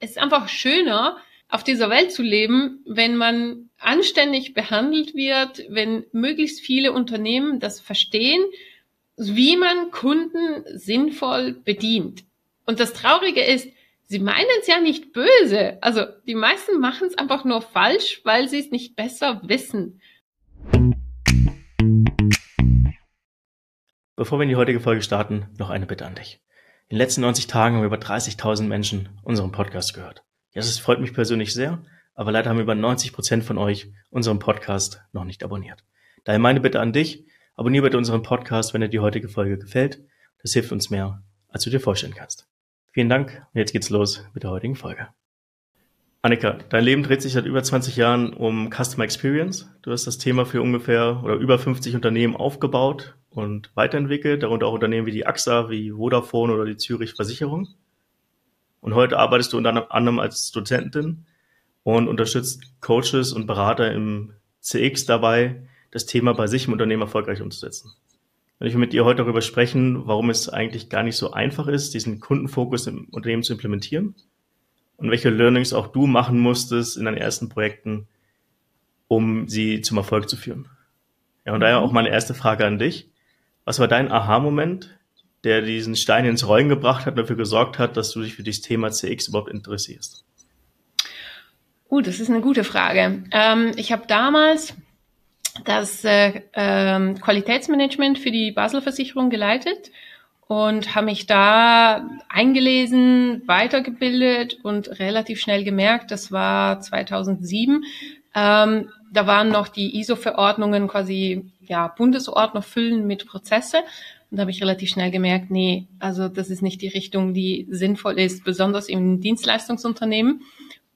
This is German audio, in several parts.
es ist einfach schöner, auf dieser Welt zu leben, wenn man anständig behandelt wird, wenn möglichst viele Unternehmen das verstehen, wie man Kunden sinnvoll bedient. Und das Traurige ist, sie meinen es ja nicht böse. Also die meisten machen es einfach nur falsch, weil sie es nicht besser wissen. Bevor wir in die heutige Folge starten, noch eine Bitte an dich. In den letzten 90 Tagen haben über 30.000 Menschen unseren Podcast gehört. Ja, das freut mich persönlich sehr, aber leider haben über 90 Prozent von euch unseren Podcast noch nicht abonniert. Daher meine Bitte an dich, abonniere bitte unseren Podcast, wenn dir die heutige Folge gefällt. Das hilft uns mehr, als du dir vorstellen kannst. Vielen Dank und jetzt geht's los mit der heutigen Folge. Annika, dein Leben dreht sich seit über 20 Jahren um Customer Experience. Du hast das Thema für ungefähr oder über 50 Unternehmen aufgebaut und weiterentwickelt, darunter auch Unternehmen wie die AXA, wie Vodafone oder die Zürich Versicherung. Und heute arbeitest du unter anderem als Dozentin und unterstützt Coaches und Berater im CX dabei, das Thema bei sich im Unternehmen erfolgreich umzusetzen. Und ich will mit dir heute darüber sprechen, warum es eigentlich gar nicht so einfach ist, diesen Kundenfokus im Unternehmen zu implementieren und welche Learnings auch du machen musstest in deinen ersten Projekten, um sie zum Erfolg zu führen. Ja, und daher mhm. auch meine erste Frage an dich. Was war dein Aha-Moment, der diesen Stein ins Rollen gebracht hat und dafür gesorgt hat, dass du dich für dieses Thema CX überhaupt interessierst? Uh, das ist eine gute Frage. Ähm, ich habe damals das äh, äh, Qualitätsmanagement für die Basel Versicherung geleitet und habe mich da eingelesen, weitergebildet und relativ schnell gemerkt, das war 2007, ähm, da waren noch die ISO-Verordnungen quasi, ja, Bundesordner füllen mit Prozesse. Und da habe ich relativ schnell gemerkt, nee, also das ist nicht die Richtung, die sinnvoll ist, besonders im Dienstleistungsunternehmen.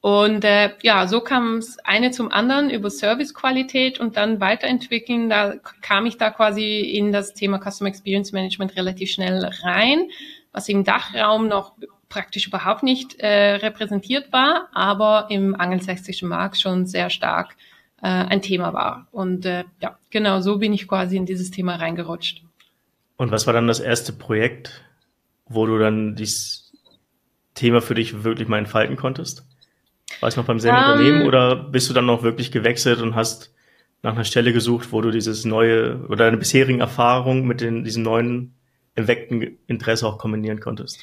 Und äh, ja, so kam es eine zum anderen über Servicequalität und dann weiterentwickeln. Da kam ich da quasi in das Thema Customer Experience Management relativ schnell rein, was im Dachraum noch praktisch überhaupt nicht äh, repräsentiert war, aber im angelsächsischen Markt schon sehr stark äh, ein Thema war. Und äh, ja, genau so bin ich quasi in dieses Thema reingerutscht. Und was war dann das erste Projekt, wo du dann dieses Thema für dich wirklich mal entfalten konntest? War es noch beim selben um, Unternehmen ähm. oder bist du dann noch wirklich gewechselt und hast nach einer Stelle gesucht, wo du dieses neue oder deine bisherigen Erfahrungen mit den, diesem neuen erweckten Interesse auch kombinieren konntest?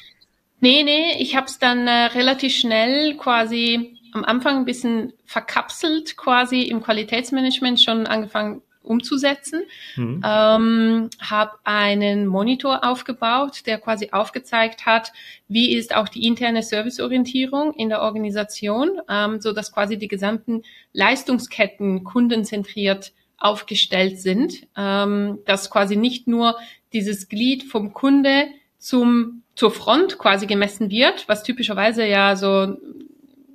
Nee, nee, ich habe es dann äh, relativ schnell quasi am Anfang ein bisschen verkapselt quasi im Qualitätsmanagement schon angefangen umzusetzen. Mhm. Ähm, habe einen Monitor aufgebaut, der quasi aufgezeigt hat, wie ist auch die interne Serviceorientierung in der Organisation, ähm, so dass quasi die gesamten Leistungsketten kundenzentriert aufgestellt sind, ähm, dass quasi nicht nur dieses Glied vom Kunde zum zur Front quasi gemessen wird, was typischerweise ja so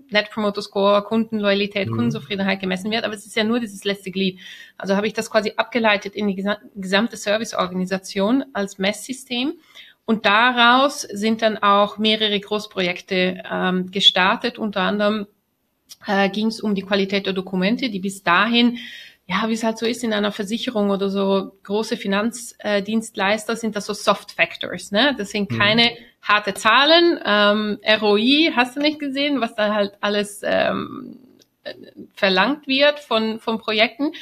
Net Promoter Score, Kundenloyalität, mhm. Kundenzufriedenheit gemessen wird, aber es ist ja nur dieses letzte Glied. Also habe ich das quasi abgeleitet in die gesamte Serviceorganisation als Messsystem. Und daraus sind dann auch mehrere Großprojekte ähm, gestartet. Unter anderem äh, ging es um die Qualität der Dokumente, die bis dahin ja, wie es halt so ist in einer Versicherung oder so große Finanzdienstleister sind das so Soft Factors, ne? Das sind mhm. keine mhm. harte Zahlen. Ähm, ROI hast du nicht gesehen, was da halt alles ähm, verlangt wird von, von Projekten.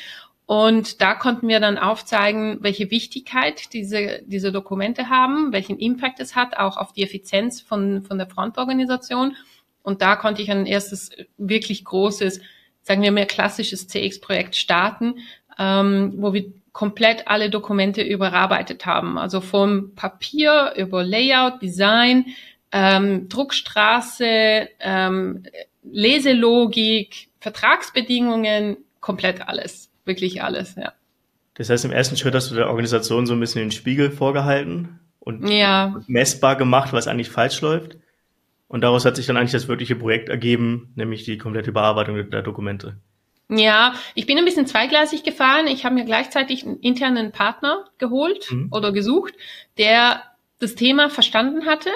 Und da konnten wir dann aufzeigen, welche Wichtigkeit diese, diese Dokumente haben, welchen Impact es hat, auch auf die Effizienz von, von der Frontorganisation. Und da konnte ich ein erstes wirklich großes sagen wir mehr klassisches CX-Projekt starten, ähm, wo wir komplett alle Dokumente überarbeitet haben. Also vom Papier über Layout, Design, ähm, Druckstraße, ähm, Leselogik, Vertragsbedingungen, komplett alles. Wirklich alles, ja. Das heißt, im ersten Schritt hast du der Organisation so ein bisschen den Spiegel vorgehalten und ja. messbar gemacht, was eigentlich falsch läuft. Und daraus hat sich dann eigentlich das wirkliche Projekt ergeben, nämlich die komplette Überarbeitung der Dokumente. Ja, ich bin ein bisschen zweigleisig gefahren. Ich habe mir gleichzeitig einen internen Partner geholt mhm. oder gesucht, der das Thema verstanden hatte.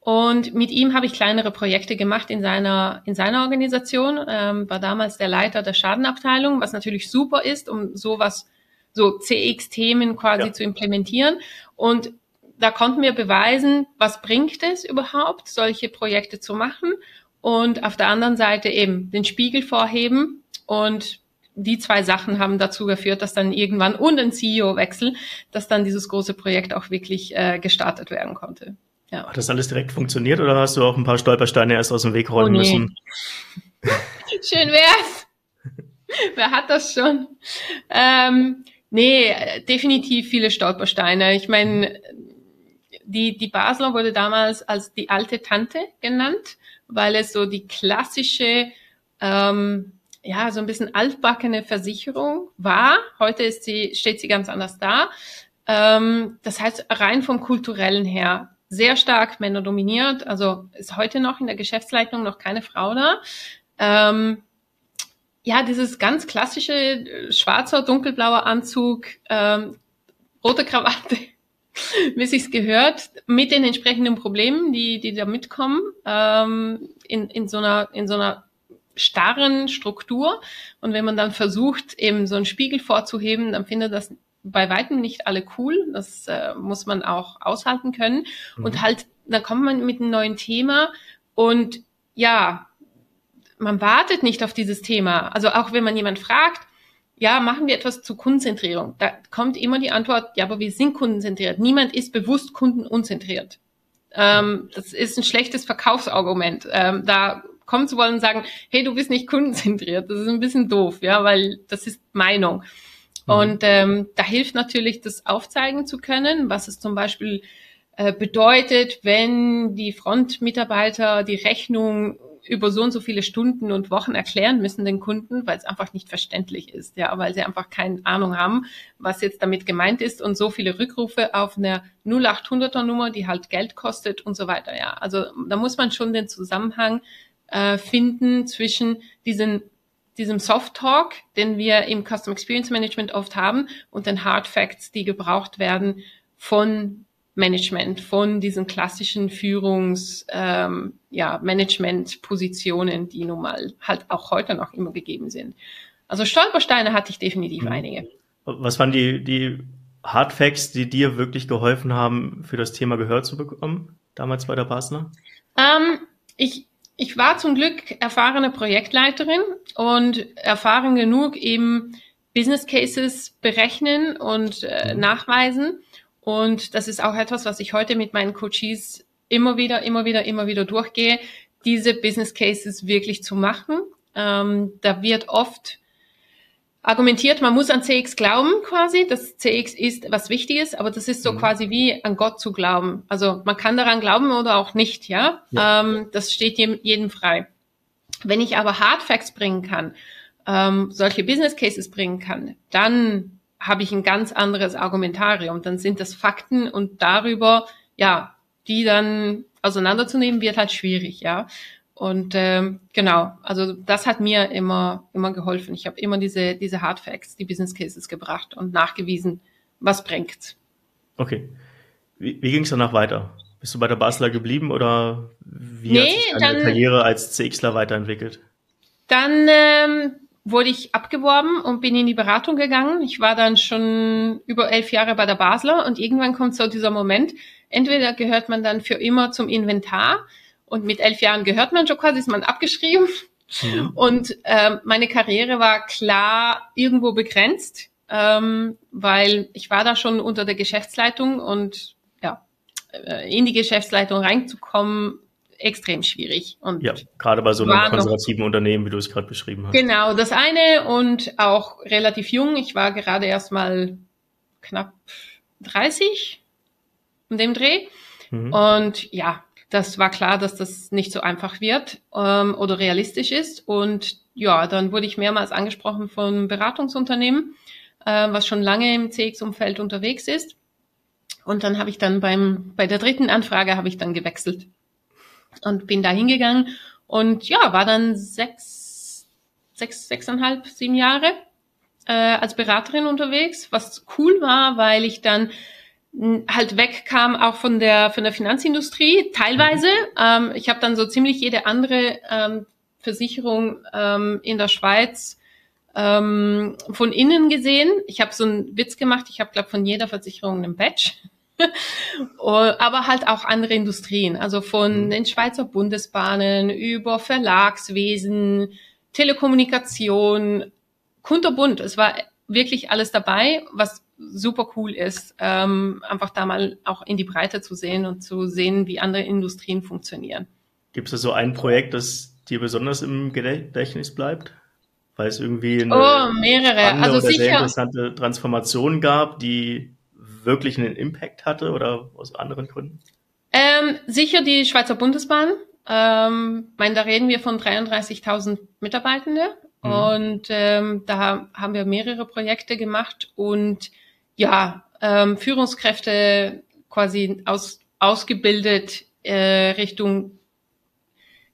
Und mit ihm habe ich kleinere Projekte gemacht in seiner, in seiner Organisation, ähm, war damals der Leiter der Schadenabteilung, was natürlich super ist, um sowas, so CX-Themen quasi ja. zu implementieren. Und da konnten wir beweisen, was bringt es überhaupt, solche Projekte zu machen und auf der anderen Seite eben den Spiegel vorheben und die zwei Sachen haben dazu geführt, dass dann irgendwann und ein CEO-Wechsel, dass dann dieses große Projekt auch wirklich äh, gestartet werden konnte. Ja. Hat das alles direkt funktioniert oder hast du auch ein paar Stolpersteine erst aus dem Weg räumen oh, nee. müssen? Schön wär's. Wer hat das schon? Ähm, nee, definitiv viele Stolpersteine. Ich meine, die, die Basler wurde damals als die alte Tante genannt, weil es so die klassische, ähm, ja, so ein bisschen altbackene Versicherung war. Heute ist sie, steht sie ganz anders da. Ähm, das heißt, rein vom kulturellen her sehr stark Männer dominiert. Also ist heute noch in der Geschäftsleitung noch keine Frau da. Ähm, ja, dieses ganz klassische äh, schwarzer, dunkelblauer Anzug, ähm, rote Krawatte, wie sich's gehört, mit den entsprechenden Problemen, die, die da mitkommen, ähm, in, in so einer, in so einer starren Struktur. Und wenn man dann versucht, eben so einen Spiegel vorzuheben, dann findet das bei weitem nicht alle cool. Das äh, muss man auch aushalten können. Mhm. Und halt, dann kommt man mit einem neuen Thema und ja, man wartet nicht auf dieses Thema. Also auch wenn man jemand fragt, ja, machen wir etwas zu Kundenzentrierung, da kommt immer die Antwort, ja, aber wir sind kundenzentriert. Niemand ist bewusst kundenunzentriert. Ähm, das ist ein schlechtes Verkaufsargument. Ähm, da kommen zu wollen und sagen, hey, du bist nicht kundenzentriert. Das ist ein bisschen doof, ja, weil das ist Meinung. Mhm. Und ähm, da hilft natürlich, das aufzeigen zu können, was es zum Beispiel äh, bedeutet, wenn die Frontmitarbeiter die Rechnung über so und so viele Stunden und Wochen erklären müssen den Kunden, weil es einfach nicht verständlich ist, ja, weil sie einfach keine Ahnung haben, was jetzt damit gemeint ist und so viele Rückrufe auf einer 0800er Nummer, die halt Geld kostet und so weiter, ja. Also da muss man schon den Zusammenhang äh, finden zwischen diesen diesem Soft Talk, den wir im Custom Experience Management oft haben, und den Hard Facts, die gebraucht werden von Management, von diesen klassischen Führungs, ähm, ja, Management-Positionen, die nun mal halt auch heute noch immer gegeben sind. Also Stolpersteine hatte ich definitiv mhm. einige. Was waren die, die Hard Facts, die dir wirklich geholfen haben, für das Thema Gehör zu bekommen, damals bei der Basler? Ähm, ich, ich war zum Glück erfahrene Projektleiterin und erfahren genug im Business Cases berechnen und äh, mhm. nachweisen. Und das ist auch etwas, was ich heute mit meinen Coaches immer wieder, immer wieder, immer wieder durchgehe, diese Business Cases wirklich zu machen. Ähm, da wird oft argumentiert, man muss an CX glauben quasi, dass CX ist was Wichtiges, aber das ist so mhm. quasi wie an Gott zu glauben. Also man kann daran glauben oder auch nicht, ja. ja. Ähm, das steht jedem, jedem frei. Wenn ich aber Hard Facts bringen kann, ähm, solche Business Cases bringen kann, dann habe ich ein ganz anderes Argumentarium. Dann sind das Fakten und darüber, ja, die dann auseinanderzunehmen, wird halt schwierig, ja. Und ähm, genau, also das hat mir immer immer geholfen. Ich habe immer diese diese Hard Facts, die Business Cases gebracht und nachgewiesen, was bringt. Okay. Wie, wie ging es danach weiter? Bist du bei der Basler geblieben oder wie nee, hat sich deine dann, Karriere als CXler weiterentwickelt? Dann ähm, wurde ich abgeworben und bin in die Beratung gegangen. Ich war dann schon über elf Jahre bei der Basler und irgendwann kommt so dieser Moment, entweder gehört man dann für immer zum Inventar und mit elf Jahren gehört man schon quasi, ist man abgeschrieben. Mhm. Und äh, meine Karriere war klar irgendwo begrenzt, ähm, weil ich war da schon unter der Geschäftsleitung und ja, äh, in die Geschäftsleitung reinzukommen, extrem schwierig. Und ja, gerade bei so einem konservativen noch, Unternehmen, wie du es gerade beschrieben hast. Genau, das eine und auch relativ jung. Ich war gerade erst mal knapp 30 in dem Dreh. Mhm. Und ja, das war klar, dass das nicht so einfach wird ähm, oder realistisch ist. Und ja, dann wurde ich mehrmals angesprochen von Beratungsunternehmen, äh, was schon lange im CX-Umfeld unterwegs ist. Und dann habe ich dann beim, bei der dritten Anfrage habe ich dann gewechselt und bin da hingegangen und ja, war dann sechs, sechs, sechseinhalb, sieben Jahre äh, als Beraterin unterwegs, was cool war, weil ich dann halt wegkam auch von der von der Finanzindustrie teilweise. Mhm. Ähm, ich habe dann so ziemlich jede andere ähm, Versicherung ähm, in der Schweiz ähm, von innen gesehen. Ich habe so einen Witz gemacht. Ich habe glaube von jeder Versicherung einen Badge. Aber halt auch andere Industrien, also von mhm. den Schweizer Bundesbahnen über Verlagswesen, Telekommunikation, kunterbunt. Es war wirklich alles dabei, was super cool ist, ähm, einfach da mal auch in die Breite zu sehen und zu sehen, wie andere Industrien funktionieren. Gibt es da so ein Projekt, das dir besonders im Gedächtnis bleibt? Weil es irgendwie eine oh, mehrere. Also oder sicher. sehr interessante Transformation gab, die wirklich einen Impact hatte oder aus anderen Gründen? Ähm, sicher die Schweizer Bundesbahn. Ähm, meine, da reden wir von 33.000 Mitarbeitende mhm. und ähm, da haben wir mehrere Projekte gemacht und ja, ähm, Führungskräfte quasi aus, ausgebildet äh, Richtung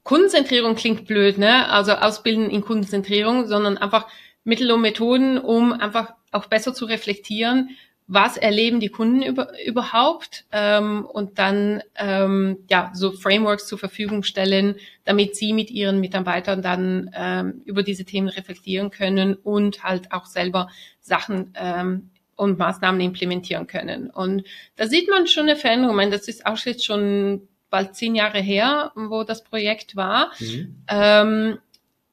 Kundenzentrierung klingt blöd, ne? Also ausbilden in Kundenzentrierung, sondern einfach Mittel und Methoden, um einfach auch besser zu reflektieren, was erleben die Kunden über, überhaupt ähm, und dann ähm, ja so Frameworks zur Verfügung stellen, damit sie mit ihren Mitarbeitern dann ähm, über diese Themen reflektieren können und halt auch selber Sachen ähm, und Maßnahmen implementieren können. Und da sieht man schon eine Veränderung. Ich meine, das ist auch jetzt schon bald zehn Jahre her, wo das Projekt war. Mhm. Ähm,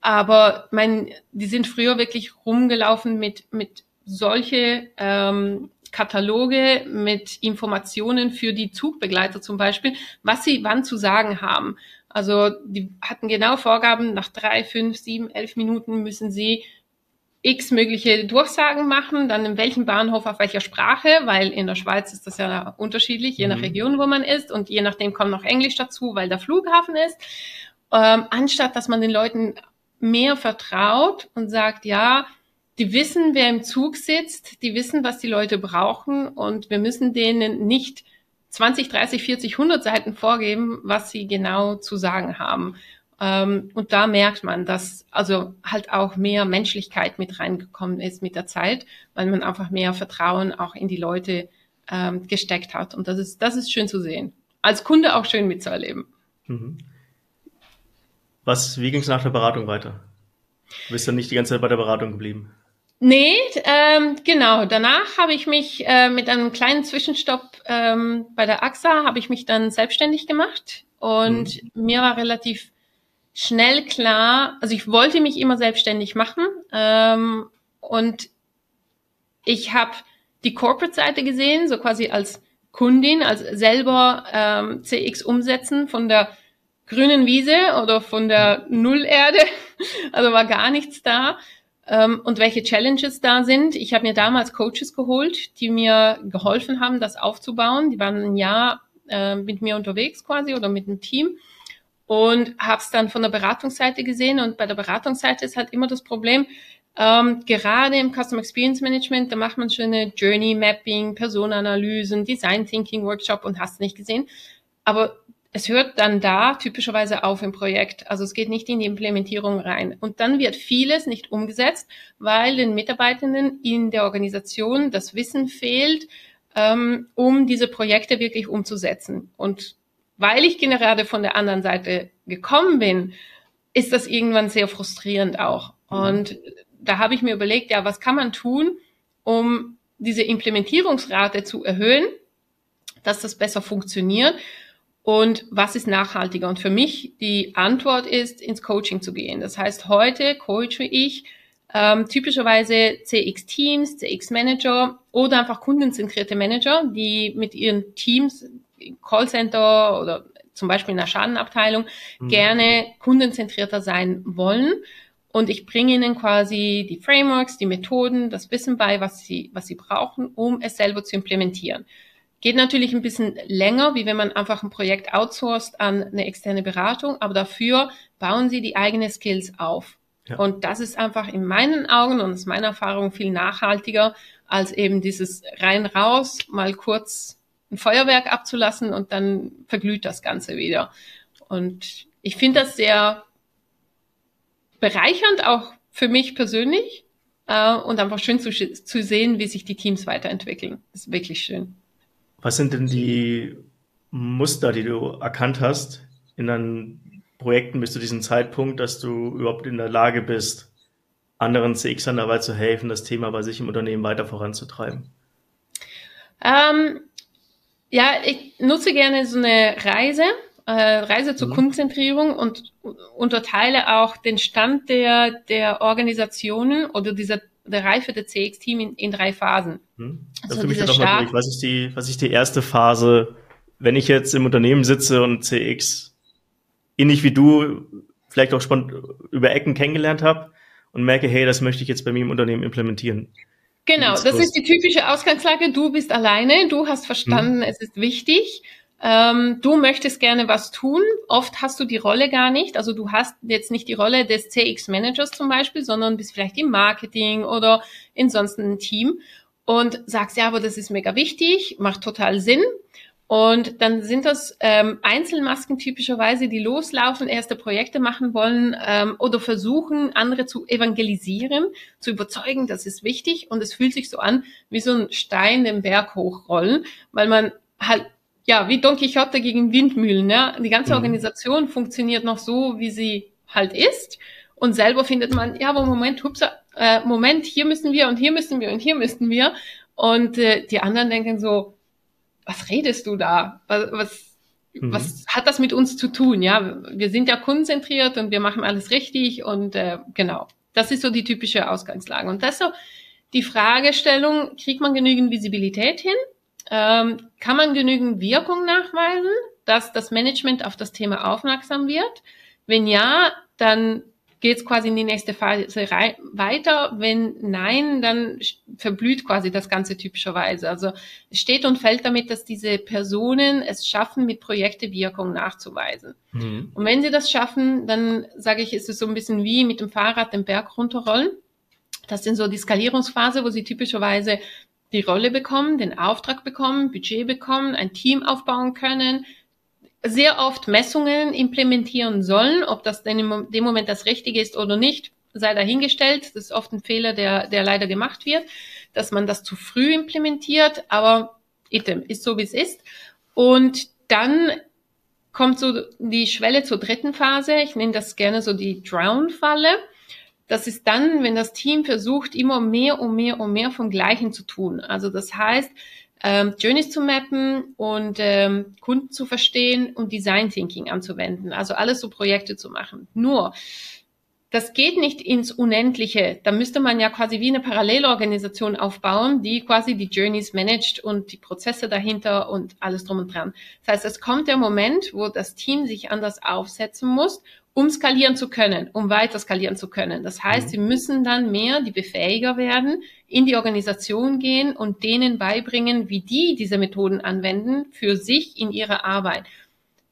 aber mein, die sind früher wirklich rumgelaufen mit mit solche ähm, Kataloge mit Informationen für die Zugbegleiter zum Beispiel, was sie wann zu sagen haben. Also die hatten genau Vorgaben, nach drei, fünf, sieben, elf Minuten müssen sie x mögliche Durchsagen machen, dann in welchem Bahnhof auf welcher Sprache, weil in der Schweiz ist das ja unterschiedlich, je nach mhm. Region, wo man ist und je nachdem kommt noch Englisch dazu, weil der Flughafen ist. Ähm, anstatt dass man den Leuten mehr vertraut und sagt, ja, die wissen, wer im Zug sitzt, die wissen, was die Leute brauchen und wir müssen denen nicht 20, 30, 40, 100 Seiten vorgeben, was sie genau zu sagen haben. Ähm, und da merkt man, dass also halt auch mehr Menschlichkeit mit reingekommen ist mit der Zeit, weil man einfach mehr Vertrauen auch in die Leute ähm, gesteckt hat. Und das ist, das ist schön zu sehen. Als Kunde auch schön mitzuerleben. Mhm. Was, wie ging es nach der Beratung weiter? Du bist dann nicht die ganze Zeit bei der Beratung geblieben? Nee, ähm, genau. Danach habe ich mich äh, mit einem kleinen Zwischenstopp ähm, bei der AXA habe ich mich dann selbstständig gemacht und mhm. mir war relativ schnell klar, also ich wollte mich immer selbstständig machen ähm, und ich habe die Corporate-Seite gesehen, so quasi als Kundin, als selber ähm, CX umsetzen von der grünen Wiese oder von der Nullerde, also war gar nichts da ähm, und welche Challenges da sind. Ich habe mir damals Coaches geholt, die mir geholfen haben, das aufzubauen. Die waren ein Jahr äh, mit mir unterwegs quasi oder mit dem Team und habe es dann von der Beratungsseite gesehen. Und bei der Beratungsseite ist halt immer das Problem, ähm, gerade im Customer Experience Management, da macht man schöne Journey Mapping, Personenanalysen, Design Thinking Workshop und hast nicht gesehen. Aber es hört dann da typischerweise auf im Projekt. Also es geht nicht in die Implementierung rein. Und dann wird vieles nicht umgesetzt, weil den Mitarbeitenden in der Organisation das Wissen fehlt, ähm, um diese Projekte wirklich umzusetzen. Und weil ich gerade von der anderen Seite gekommen bin, ist das irgendwann sehr frustrierend auch. Mhm. Und da habe ich mir überlegt, ja, was kann man tun, um diese Implementierungsrate zu erhöhen, dass das besser funktioniert und was ist nachhaltiger? Und für mich die Antwort ist, ins Coaching zu gehen. Das heißt, heute coache ich ähm, typischerweise CX-Teams, CX-Manager oder einfach kundenzentrierte Manager, die mit ihren Teams, Callcenter oder zum Beispiel in der Schadenabteilung, mhm. gerne kundenzentrierter sein wollen. Und ich bringe ihnen quasi die Frameworks, die Methoden, das Wissen bei, was sie, was sie brauchen, um es selber zu implementieren. Geht natürlich ein bisschen länger, wie wenn man einfach ein Projekt outsourced an eine externe Beratung, aber dafür bauen sie die eigenen Skills auf. Ja. Und das ist einfach in meinen Augen und aus meiner Erfahrung viel nachhaltiger, als eben dieses rein raus, mal kurz ein Feuerwerk abzulassen und dann verglüht das Ganze wieder. Und ich finde das sehr bereichernd, auch für mich persönlich, äh, und einfach schön zu, zu sehen, wie sich die Teams weiterentwickeln. Das ist wirklich schön. Was sind denn die Muster, die du erkannt hast in deinen Projekten bis zu diesem Zeitpunkt, dass du überhaupt in der Lage bist, anderen CXern dabei zu helfen, das Thema bei sich im Unternehmen weiter voranzutreiben? Ähm, Ja, ich nutze gerne so eine Reise, äh, Reise zur mhm. Kundenzentrierung und unterteile auch den Stand der, der Organisationen oder dieser der Reife der CX-Team in, in drei Phasen. Mhm. Also für mich noch mal durch. Was ist die, was ist die erste Phase, wenn ich jetzt im Unternehmen sitze und CX ähnlich wie du vielleicht auch schon über Ecken kennengelernt habe und merke, hey, das möchte ich jetzt bei mir im Unternehmen implementieren. Genau, das ist die typische Ausgangslage. Du bist alleine, du hast verstanden, hm. es ist wichtig. Ähm, du möchtest gerne was tun. Oft hast du die Rolle gar nicht. Also du hast jetzt nicht die Rolle des CX-Managers zum Beispiel, sondern bist vielleicht im Marketing oder in sonst einem Team und sagst, ja, aber das ist mega wichtig, macht total Sinn. Und dann sind das ähm, Einzelmasken typischerweise, die loslaufen, erste Projekte machen wollen ähm, oder versuchen, andere zu evangelisieren, zu überzeugen, das ist wichtig. Und es fühlt sich so an, wie so ein Stein den Berg hochrollen, weil man halt, ja, wie Don Quixote gegen Windmühlen, ja. Die ganze mhm. Organisation funktioniert noch so, wie sie halt ist. Und selber findet man, ja, aber Moment, hupsa, äh, Moment, hier müssen wir und hier müssen wir und hier müssen wir. Und äh, die anderen denken so, was redest du da? Was, was, mhm. was hat das mit uns zu tun? Ja, wir sind ja kundenzentriert und wir machen alles richtig und äh, genau. Das ist so die typische Ausgangslage. Und das so die Fragestellung, kriegt man genügend Visibilität hin? Ähm, kann man genügend Wirkung nachweisen, dass das Management auf das Thema aufmerksam wird? Wenn ja, dann geht es quasi in die nächste Phase weiter. Wenn nein, dann verblüht quasi das Ganze typischerweise. Also es steht und fällt damit, dass diese Personen es schaffen, mit Projekte Wirkung nachzuweisen. Mhm. Und wenn sie das schaffen, dann sage ich, ist es so ein bisschen wie mit dem Fahrrad den Berg runterrollen. Das sind so die Skalierungsphase, wo sie typischerweise die Rolle bekommen, den Auftrag bekommen, Budget bekommen, ein Team aufbauen können, sehr oft Messungen implementieren sollen. Ob das denn in dem Moment das Richtige ist oder nicht, sei dahingestellt. Das ist oft ein Fehler, der, der leider gemacht wird, dass man das zu früh implementiert. Aber item ist so, wie es ist. Und dann kommt so die Schwelle zur dritten Phase. Ich nenne das gerne so die Drown-Falle. Das ist dann, wenn das Team versucht, immer mehr und mehr und mehr vom Gleichen zu tun. Also das heißt, ähm, Journeys zu mappen und ähm, Kunden zu verstehen und Design Thinking anzuwenden. Also alles so Projekte zu machen. Nur, das geht nicht ins Unendliche. Da müsste man ja quasi wie eine Parallelorganisation aufbauen, die quasi die Journeys managt und die Prozesse dahinter und alles drum und dran. Das heißt, es kommt der Moment, wo das Team sich anders aufsetzen muss um skalieren zu können, um weiter skalieren zu können. Das heißt, mhm. sie müssen dann mehr die Befähiger werden, in die Organisation gehen und denen beibringen, wie die diese Methoden anwenden für sich in ihrer Arbeit.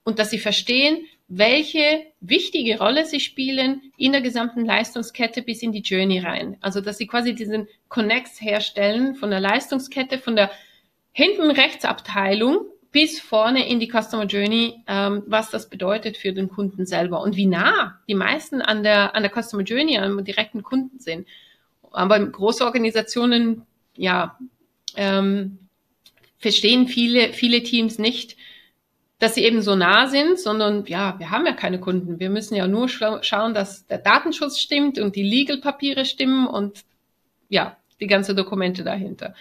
Und dass sie verstehen, welche wichtige Rolle sie spielen in der gesamten Leistungskette bis in die Journey rein. Also, dass sie quasi diesen Connects herstellen von der Leistungskette, von der hinten Rechtsabteilung bis vorne in die Customer Journey, ähm, was das bedeutet für den Kunden selber und wie nah die meisten an der, an der Customer Journey, am direkten Kunden sind. Aber große Organisationen, ja, ähm, verstehen viele, viele Teams nicht, dass sie eben so nah sind, sondern ja, wir haben ja keine Kunden. Wir müssen ja nur scha schauen, dass der Datenschutz stimmt und die Legal-Papiere stimmen und ja, die ganze Dokumente dahinter.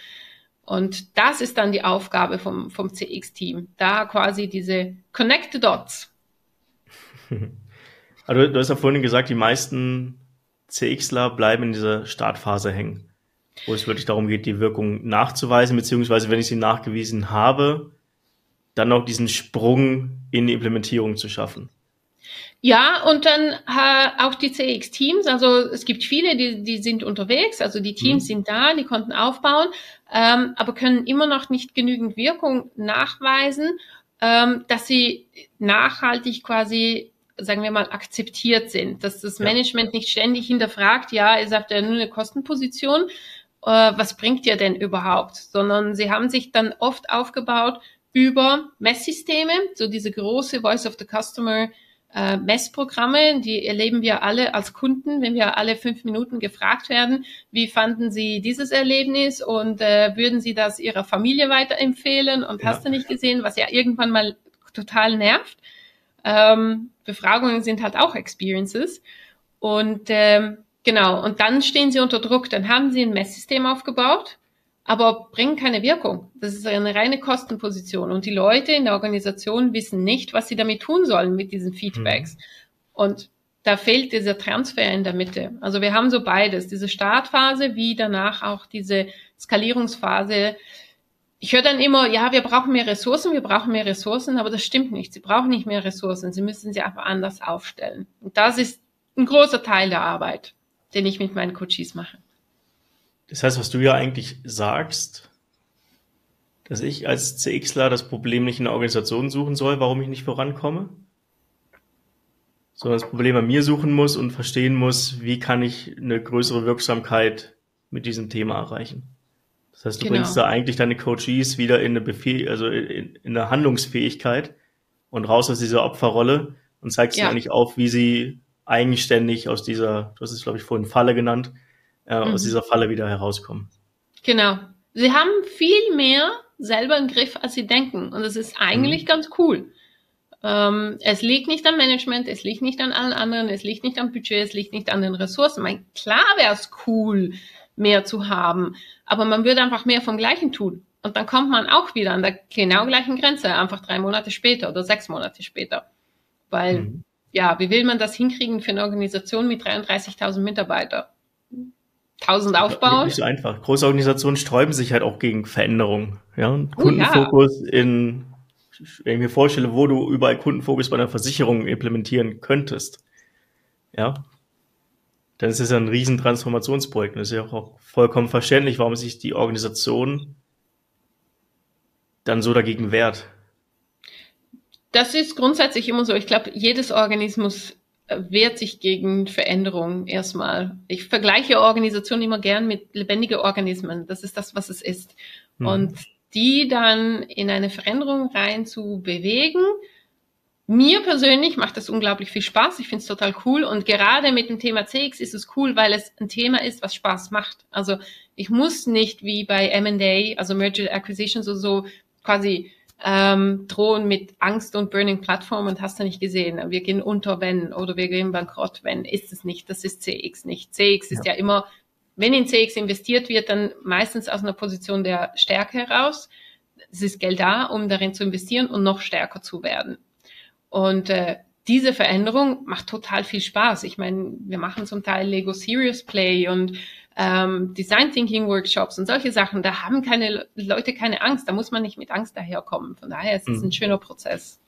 Und das ist dann die Aufgabe vom, vom CX-Team, da quasi diese Connect the Dots. Also du hast ja vorhin gesagt, die meisten CXler bleiben in dieser Startphase hängen, wo es wirklich darum geht, die Wirkung nachzuweisen, beziehungsweise wenn ich sie nachgewiesen habe, dann noch diesen Sprung in die Implementierung zu schaffen. Ja, und dann äh, auch die CX-Teams. Also es gibt viele, die, die sind unterwegs. Also die Teams mhm. sind da, die konnten aufbauen, ähm, aber können immer noch nicht genügend Wirkung nachweisen, ähm, dass sie nachhaltig quasi, sagen wir mal, akzeptiert sind. Dass das Management nicht ständig hinterfragt, ja, ihr sagt ja nur eine Kostenposition, äh, was bringt ihr denn überhaupt? Sondern sie haben sich dann oft aufgebaut über Messsysteme, so diese große Voice of the Customer äh, Messprogramme, die erleben wir alle als Kunden, wenn wir alle fünf Minuten gefragt werden, wie fanden Sie dieses Erlebnis und äh, würden Sie das Ihrer Familie weiterempfehlen und ja. hast du nicht gesehen, was ja irgendwann mal total nervt. Ähm, Befragungen sind halt auch Experiences und ähm, genau und dann stehen Sie unter Druck, dann haben Sie ein Messsystem aufgebaut aber bringen keine Wirkung. Das ist eine reine Kostenposition. Und die Leute in der Organisation wissen nicht, was sie damit tun sollen mit diesen Feedbacks. Mhm. Und da fehlt dieser Transfer in der Mitte. Also wir haben so beides, diese Startphase wie danach auch diese Skalierungsphase. Ich höre dann immer, ja, wir brauchen mehr Ressourcen, wir brauchen mehr Ressourcen, aber das stimmt nicht. Sie brauchen nicht mehr Ressourcen, sie müssen sie einfach anders aufstellen. Und das ist ein großer Teil der Arbeit, den ich mit meinen Coaches mache. Das heißt, was du ja eigentlich sagst, dass ich als CXler das Problem nicht in der Organisation suchen soll, warum ich nicht vorankomme, sondern das Problem bei mir suchen muss und verstehen muss, wie kann ich eine größere Wirksamkeit mit diesem Thema erreichen. Das heißt, du genau. bringst da eigentlich deine Coaches wieder in eine Befehl, also in, in eine Handlungsfähigkeit und raus aus dieser Opferrolle und zeigst ja. ihnen eigentlich auf, wie sie eigenständig aus dieser, du hast es glaube ich vorhin Falle genannt, äh, mhm. aus dieser Falle wieder herauskommen. Genau. Sie haben viel mehr selber im Griff, als sie denken. Und das ist eigentlich mhm. ganz cool. Ähm, es liegt nicht am Management, es liegt nicht an allen anderen, es liegt nicht am Budget, es liegt nicht an den Ressourcen. Mein, klar wäre es cool, mehr zu haben, aber man würde einfach mehr vom Gleichen tun. Und dann kommt man auch wieder an der genau gleichen Grenze, einfach drei Monate später oder sechs Monate später. Weil, mhm. ja, wie will man das hinkriegen für eine Organisation mit 33.000 Mitarbeitern? 1000 aufbauen. Nicht so einfach. Große Organisationen sträuben sich halt auch gegen Veränderungen. Ja, Kundenfokus oh, ja. in, wenn ich mir vorstelle, wo du überall Kundenfokus bei einer Versicherung implementieren könntest. Ja. Dann ist es ja ein riesen Transformationsprojekt. Und es ist ja auch vollkommen verständlich, warum sich die Organisation dann so dagegen wehrt. Das ist grundsätzlich immer so. Ich glaube, jedes Organismus wehrt sich gegen Veränderungen erstmal. Ich vergleiche Organisationen immer gern mit lebendigen Organismen. Das ist das, was es ist. Mhm. Und die dann in eine Veränderung rein zu bewegen, mir persönlich macht das unglaublich viel Spaß. Ich finde es total cool. Und gerade mit dem Thema CX ist es cool, weil es ein Thema ist, was Spaß macht. Also ich muss nicht wie bei M&A, also Merger Acquisition, so, so quasi ähm, drohen mit Angst und Burning Plattform und hast du nicht gesehen. Wir gehen unter, wenn, oder wir gehen bankrott, wenn. Ist es nicht. Das ist CX nicht. CX ist ja, ja immer, wenn in CX investiert wird, dann meistens aus einer Position der Stärke heraus. Es ist Geld da, um darin zu investieren und noch stärker zu werden. Und äh, diese Veränderung macht total viel Spaß. Ich meine, wir machen zum Teil Lego Serious Play und ähm, Design Thinking Workshops und solche Sachen, da haben keine Leute keine Angst, da muss man nicht mit Angst daherkommen. Von daher ist es mhm. ein schöner Prozess.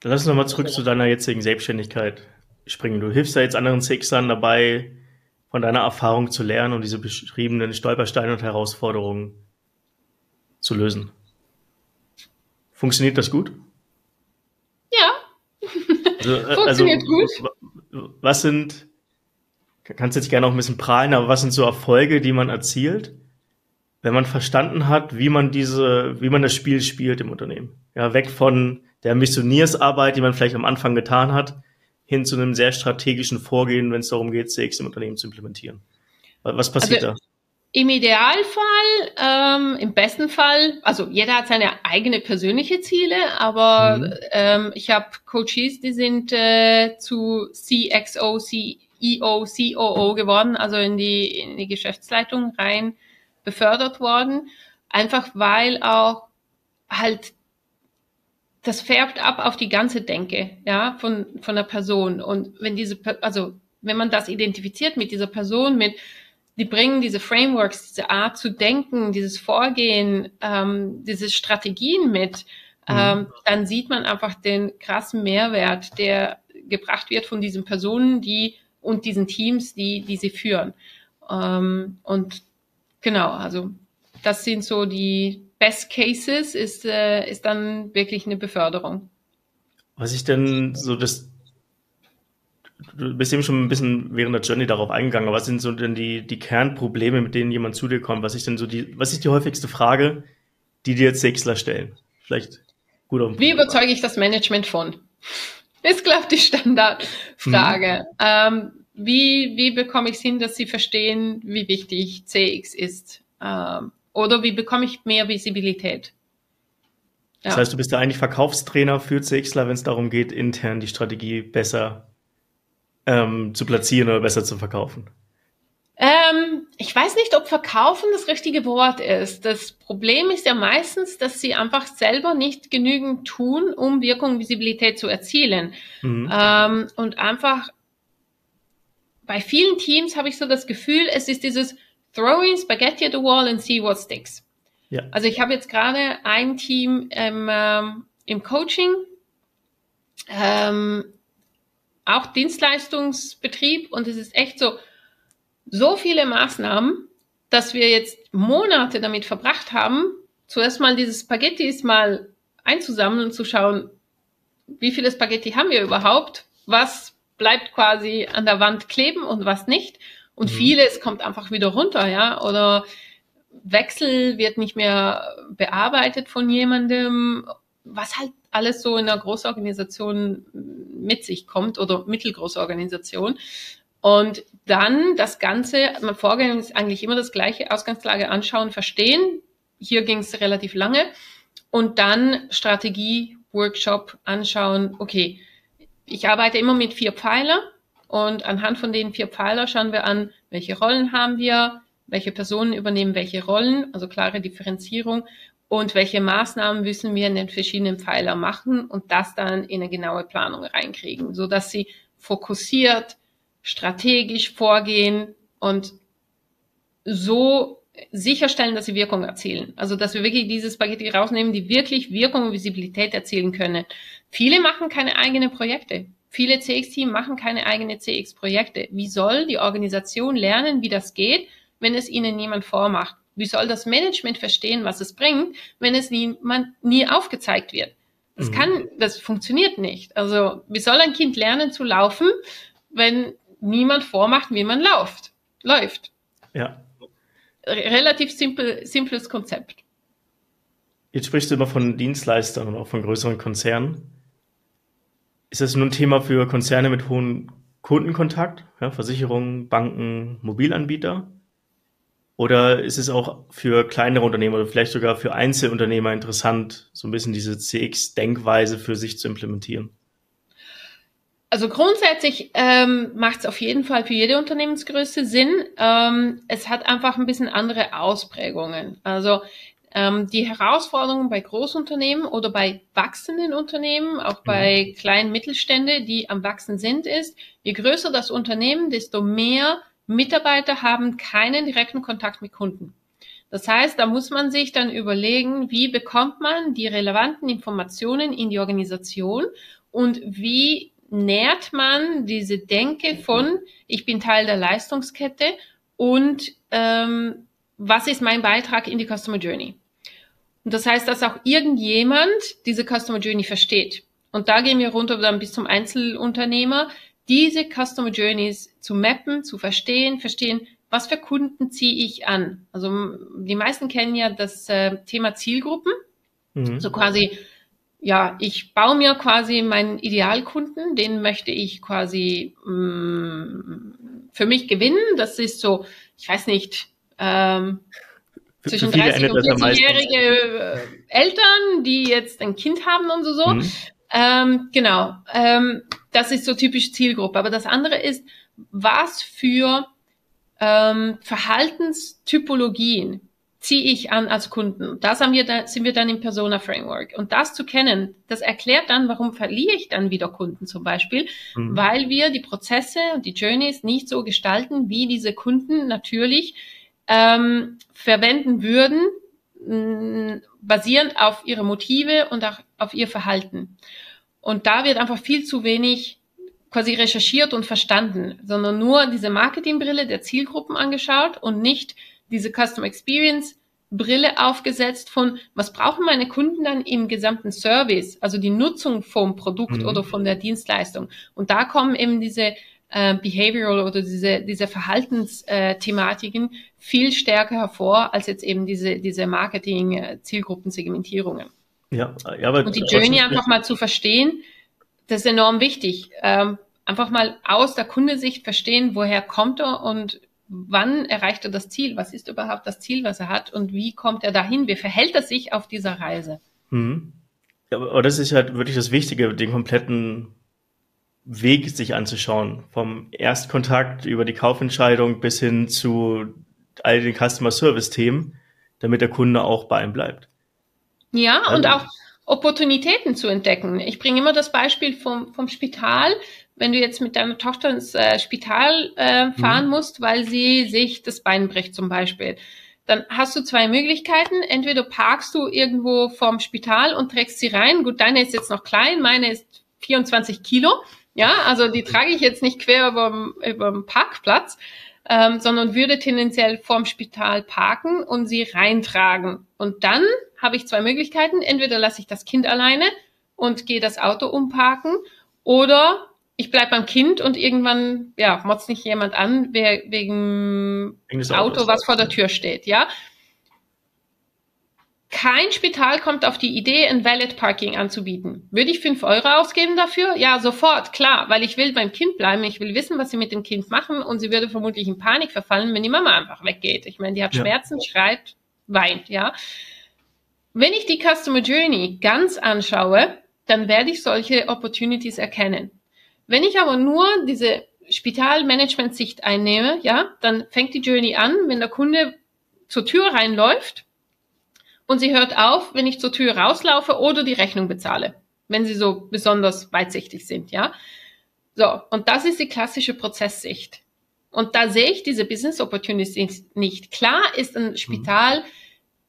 Dann lass uns nochmal zurück zu deiner jetzigen Selbstständigkeit springen. Du hilfst ja jetzt anderen Sixern dabei, von deiner Erfahrung zu lernen und diese beschriebenen Stolpersteine und Herausforderungen zu lösen. Funktioniert das gut? Ja. Also, äh, Funktioniert also, gut. Was sind kannst jetzt gerne auch ein bisschen prahlen, aber was sind so Erfolge, die man erzielt, wenn man verstanden hat, wie man diese, wie man das Spiel spielt im Unternehmen? Ja, weg von der Missioniersarbeit, die man vielleicht am Anfang getan hat, hin zu einem sehr strategischen Vorgehen, wenn es darum geht, CX im Unternehmen zu implementieren. Was passiert also, da? Im Idealfall, ähm, im besten Fall, also jeder hat seine eigene persönliche Ziele, aber mhm. ähm, ich habe Coaches, die sind äh, zu CXO, C EO, COO geworden, also in die, in die Geschäftsleitung rein befördert worden. Einfach weil auch halt das färbt ab auf die ganze Denke, ja, von, von der Person. Und wenn diese, also, wenn man das identifiziert mit dieser Person, mit, die bringen diese Frameworks, diese Art zu denken, dieses Vorgehen, ähm, diese Strategien mit, mhm. ähm, dann sieht man einfach den krassen Mehrwert, der gebracht wird von diesen Personen, die und diesen Teams, die, die sie führen. Ähm, und genau, also das sind so die Best Cases, ist, äh, ist dann wirklich eine Beförderung. Was ich denn so das, du bist eben schon ein bisschen während der Journey darauf eingegangen, aber was sind so denn die, die Kernprobleme, mit denen jemand zu dir kommt? Was ist denn so die, was ist die häufigste Frage, die dir Sexler stellen? Vielleicht gut auf Wie überzeuge ich das Management von? Ist, glaube ich, die Standardfrage. Mhm. Ähm, wie, wie bekomme ich es hin, dass sie verstehen, wie wichtig CX ist? Ähm, oder wie bekomme ich mehr Visibilität? Ja. Das heißt, du bist ja eigentlich Verkaufstrainer für CXler, wenn es darum geht, intern die Strategie besser ähm, zu platzieren oder besser zu verkaufen. Ähm, ich weiß nicht, ob verkaufen das richtige Wort ist. Das Problem ist ja meistens, dass sie einfach selber nicht genügend tun, um Wirkung, Visibilität zu erzielen. Mhm. Ähm, und einfach bei vielen Teams habe ich so das Gefühl, es ist dieses throwing Spaghetti at the wall and see what sticks. Ja. Also ich habe jetzt gerade ein Team im, ähm, im Coaching, ähm, auch Dienstleistungsbetrieb und es ist echt so, so viele Maßnahmen, dass wir jetzt Monate damit verbracht haben, zuerst mal diese Spaghettis mal einzusammeln und zu schauen, wie viele Spaghetti haben wir überhaupt, was bleibt quasi an der Wand kleben und was nicht. Und mhm. vieles kommt einfach wieder runter, ja, oder Wechsel wird nicht mehr bearbeitet von jemandem, was halt alles so in einer Großorganisation mit sich kommt oder mittelgroße Organisation. Und dann das Ganze, mein Vorgehen ist eigentlich immer das gleiche, Ausgangslage anschauen, verstehen. Hier ging es relativ lange. Und dann Strategie, Workshop anschauen, okay, ich arbeite immer mit vier Pfeiler und anhand von den vier Pfeiler schauen wir an, welche Rollen haben wir, welche Personen übernehmen welche Rollen, also klare Differenzierung und welche Maßnahmen müssen wir in den verschiedenen Pfeilern machen und das dann in eine genaue Planung reinkriegen, so dass sie fokussiert strategisch vorgehen und so sicherstellen, dass sie Wirkung erzielen. Also, dass wir wirklich diese Spaghetti rausnehmen, die wirklich Wirkung und Visibilität erzielen können. Viele machen keine eigenen Projekte. Viele CX-Team machen keine eigenen CX-Projekte. Wie soll die Organisation lernen, wie das geht, wenn es ihnen niemand vormacht? Wie soll das Management verstehen, was es bringt, wenn es niemand nie aufgezeigt wird? Das mhm. kann, das funktioniert nicht. Also, wie soll ein Kind lernen zu laufen, wenn niemand vormacht, wie man läuft. läuft. Ja. Relativ simpel, simples Konzept. Jetzt sprichst du immer von Dienstleistern und auch von größeren Konzernen. Ist das nur ein Thema für Konzerne mit hohem Kundenkontakt, ja, Versicherungen, Banken, Mobilanbieter? Oder ist es auch für kleinere Unternehmen oder vielleicht sogar für Einzelunternehmer interessant, so ein bisschen diese CX-Denkweise für sich zu implementieren? Also grundsätzlich ähm, macht es auf jeden Fall für jede Unternehmensgröße Sinn. Ähm, es hat einfach ein bisschen andere Ausprägungen. Also die Herausforderungen bei Großunternehmen oder bei wachsenden Unternehmen, auch bei mhm. kleinen Mittelstände, die am wachsen sind, ist, je größer das Unternehmen, desto mehr Mitarbeiter haben keinen direkten Kontakt mit Kunden. Das heißt, da muss man sich dann überlegen, wie bekommt man die relevanten Informationen in die Organisation und wie nährt man diese Denke von, ich bin Teil der Leistungskette und ähm, was ist mein Beitrag in die Customer Journey? Und das heißt, dass auch irgendjemand diese Customer Journey versteht. Und da gehen wir runter dann bis zum Einzelunternehmer, diese Customer Journeys zu mappen, zu verstehen, verstehen, was für Kunden ziehe ich an. Also die meisten kennen ja das äh, Thema Zielgruppen. Mhm. So quasi, ja, ich baue mir quasi meinen Idealkunden, den möchte ich quasi mh, mm, für mich gewinnen. Das ist so, ich weiß nicht, ähm, zwischen 30 und 40-jährige äh, Eltern, die jetzt ein Kind haben und so. so. Mhm. Ähm, genau, ähm, das ist so typisch Zielgruppe. Aber das andere ist, was für ähm, Verhaltenstypologien ziehe ich an als Kunden. Das haben wir da, sind wir dann im Persona Framework. Und das zu kennen, das erklärt dann, warum verliere ich dann wieder Kunden zum Beispiel, mhm. weil wir die Prozesse und die Journeys nicht so gestalten, wie diese Kunden natürlich ähm, verwenden würden, mh, basierend auf ihre Motive und auch auf ihr Verhalten. Und da wird einfach viel zu wenig quasi recherchiert und verstanden, sondern nur diese Marketingbrille der Zielgruppen angeschaut und nicht diese Custom Experience Brille aufgesetzt von, was brauchen meine Kunden dann im gesamten Service, also die Nutzung vom Produkt mhm. oder von der Dienstleistung. Und da kommen eben diese äh, Behavioral oder diese, diese Verhaltensthematiken viel stärker hervor als jetzt eben diese, diese Marketing-Zielgruppensegmentierungen. Ja, ja, aber Und die Journey einfach mal zu verstehen, das ist enorm wichtig. Ähm, einfach mal aus der Kundesicht verstehen, woher kommt er und wann erreicht er das Ziel? Was ist überhaupt das Ziel, was er hat und wie kommt er dahin? Wie verhält er sich auf dieser Reise? Mhm. Ja, aber das ist halt wirklich das Wichtige, den kompletten Weg sich anzuschauen. Vom Erstkontakt über die Kaufentscheidung bis hin zu all den Customer Service Themen, damit der Kunde auch bei ihm bleibt. Ja, also, und auch Opportunitäten zu entdecken. Ich bringe immer das Beispiel vom, vom Spital. Wenn du jetzt mit deiner Tochter ins äh, Spital äh, fahren mhm. musst, weil sie sich das Bein bricht zum Beispiel, dann hast du zwei Möglichkeiten. Entweder parkst du irgendwo vorm Spital und trägst sie rein. Gut, deine ist jetzt noch klein, meine ist 24 Kilo. Ja, also die trage ich jetzt nicht quer über, über den Parkplatz, ähm, sondern würde tendenziell vorm Spital parken und sie reintragen. Und dann habe ich zwei Möglichkeiten. Entweder lasse ich das Kind alleine und gehe das Auto umparken oder ich bleib beim Kind und irgendwann, ja, motzt nicht jemand an wegen Auto, was vor der Tür steht, ja. Kein Spital kommt auf die Idee, ein Valet Parking anzubieten. Würde ich fünf Euro ausgeben dafür? Ja, sofort, klar, weil ich will beim Kind bleiben, ich will wissen, was sie mit dem Kind machen und sie würde vermutlich in Panik verfallen, wenn die Mama einfach weggeht. Ich meine, die hat ja. Schmerzen, schreit, weint, ja. Wenn ich die Customer Journey ganz anschaue, dann werde ich solche Opportunities erkennen. Wenn ich aber nur diese Spitalmanagement-Sicht einnehme, ja, dann fängt die Journey an, wenn der Kunde zur Tür reinläuft und sie hört auf, wenn ich zur Tür rauslaufe oder die Rechnung bezahle, wenn sie so besonders weitsichtig sind, ja. So, und das ist die klassische Prozesssicht. Und da sehe ich diese Business Opportunities nicht. Klar ist ein Spital,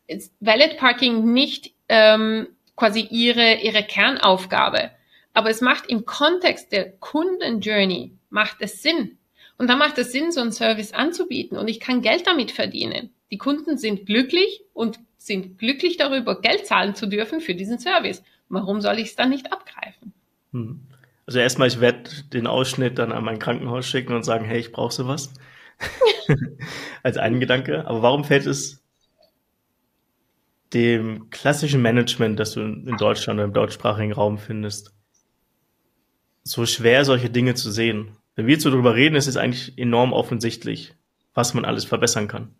ist Valid Parking nicht ähm, quasi ihre, ihre Kernaufgabe. Aber es macht im Kontext der Kundenjourney, macht es Sinn. Und da macht es Sinn, so einen Service anzubieten und ich kann Geld damit verdienen. Die Kunden sind glücklich und sind glücklich darüber, Geld zahlen zu dürfen für diesen Service. Warum soll ich es dann nicht abgreifen? Hm. Also erstmal, ich werde den Ausschnitt dann an mein Krankenhaus schicken und sagen, hey, ich brauche sowas. Als einen Gedanke. Aber warum fällt es dem klassischen Management, das du in Deutschland oder im deutschsprachigen Raum findest, so schwer, solche Dinge zu sehen. Wenn wir jetzt so drüber reden, ist es eigentlich enorm offensichtlich, was man alles verbessern kann.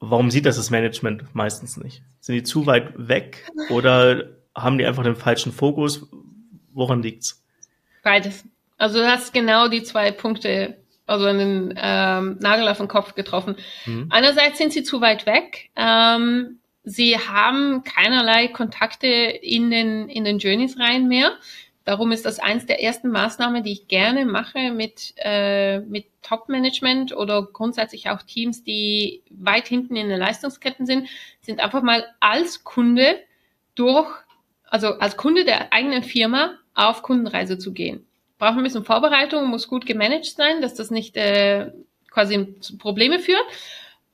Warum sieht das das Management meistens nicht? Sind die zu weit weg oder haben die einfach den falschen Fokus? Woran liegt's? Beides. Also du hast genau die zwei Punkte, also einen ähm, Nagel auf den Kopf getroffen. Mhm. Einerseits sind sie zu weit weg. Ähm, sie haben keinerlei Kontakte in den, in den Journeys rein mehr. Darum ist das eins der ersten Maßnahmen, die ich gerne mache mit, äh, mit Top-Management oder grundsätzlich auch Teams, die weit hinten in den Leistungsketten sind, sind einfach mal als Kunde durch, also als Kunde der eigenen Firma auf Kundenreise zu gehen. Braucht ein bisschen Vorbereitung, muss gut gemanagt sein, dass das nicht äh, quasi zu Probleme führt.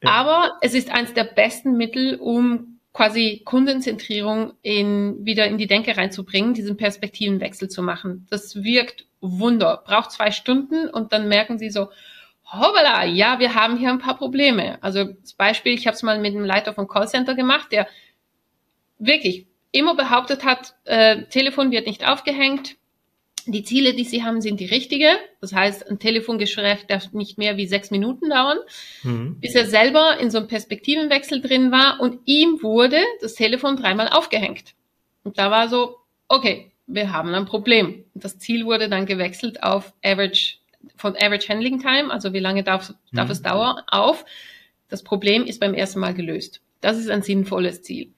Ja. Aber es ist eins der besten Mittel, um quasi Kundenzentrierung in, wieder in die Denke reinzubringen, diesen Perspektivenwechsel zu machen. Das wirkt Wunder. Braucht zwei Stunden und dann merken sie so, hoppala, ja, wir haben hier ein paar Probleme. Also das Beispiel, ich habe es mal mit einem Leiter vom Callcenter gemacht, der wirklich immer behauptet hat, äh, Telefon wird nicht aufgehängt, die Ziele, die sie haben, sind die richtige. Das heißt, ein Telefongespräch darf nicht mehr wie sechs Minuten dauern, mhm. bis er selber in so einem Perspektivenwechsel drin war und ihm wurde das Telefon dreimal aufgehängt. Und da war so, okay, wir haben ein Problem. Und das Ziel wurde dann gewechselt auf Average, von Average Handling Time, also wie lange darf, darf mhm. es dauern, auf. Das Problem ist beim ersten Mal gelöst. Das ist ein sinnvolles Ziel.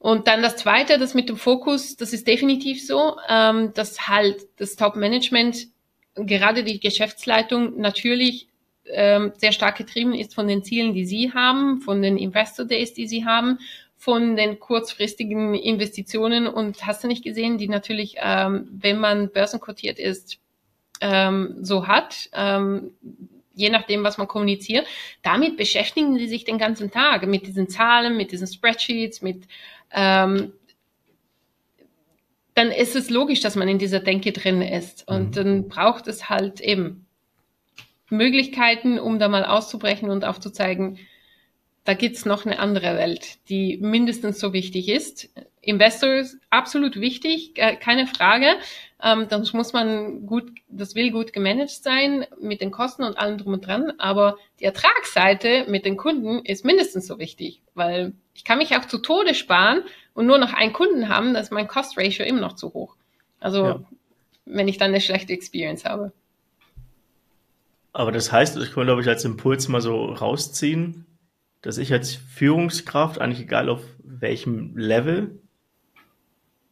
Und dann das Zweite, das mit dem Fokus, das ist definitiv so, ähm, dass halt das Top-Management, gerade die Geschäftsleitung, natürlich ähm, sehr stark getrieben ist von den Zielen, die sie haben, von den Investor Days, die sie haben, von den kurzfristigen Investitionen und hast du nicht gesehen, die natürlich, ähm, wenn man börsenkotiert ist, ähm, so hat. Ähm, je nachdem, was man kommuniziert. Damit beschäftigen sie sich den ganzen Tag mit diesen Zahlen, mit diesen Spreadsheets, mit ähm, dann ist es logisch, dass man in dieser Denke drin ist. Und mhm. dann braucht es halt eben Möglichkeiten, um da mal auszubrechen und aufzuzeigen, da gibt's noch eine andere Welt, die mindestens so wichtig ist. Investor ist absolut wichtig, keine Frage. Ähm, dann muss man gut, das will gut gemanagt sein mit den Kosten und allem drum und dran. Aber die Ertragsseite mit den Kunden ist mindestens so wichtig, weil ich kann mich auch zu Tode sparen und nur noch einen Kunden haben, ist mein Cost Ratio immer noch zu hoch. Also ja. wenn ich dann eine schlechte Experience habe. Aber das heißt, ich kann, glaube ich, als Impuls mal so rausziehen, dass ich als Führungskraft, eigentlich egal auf welchem Level,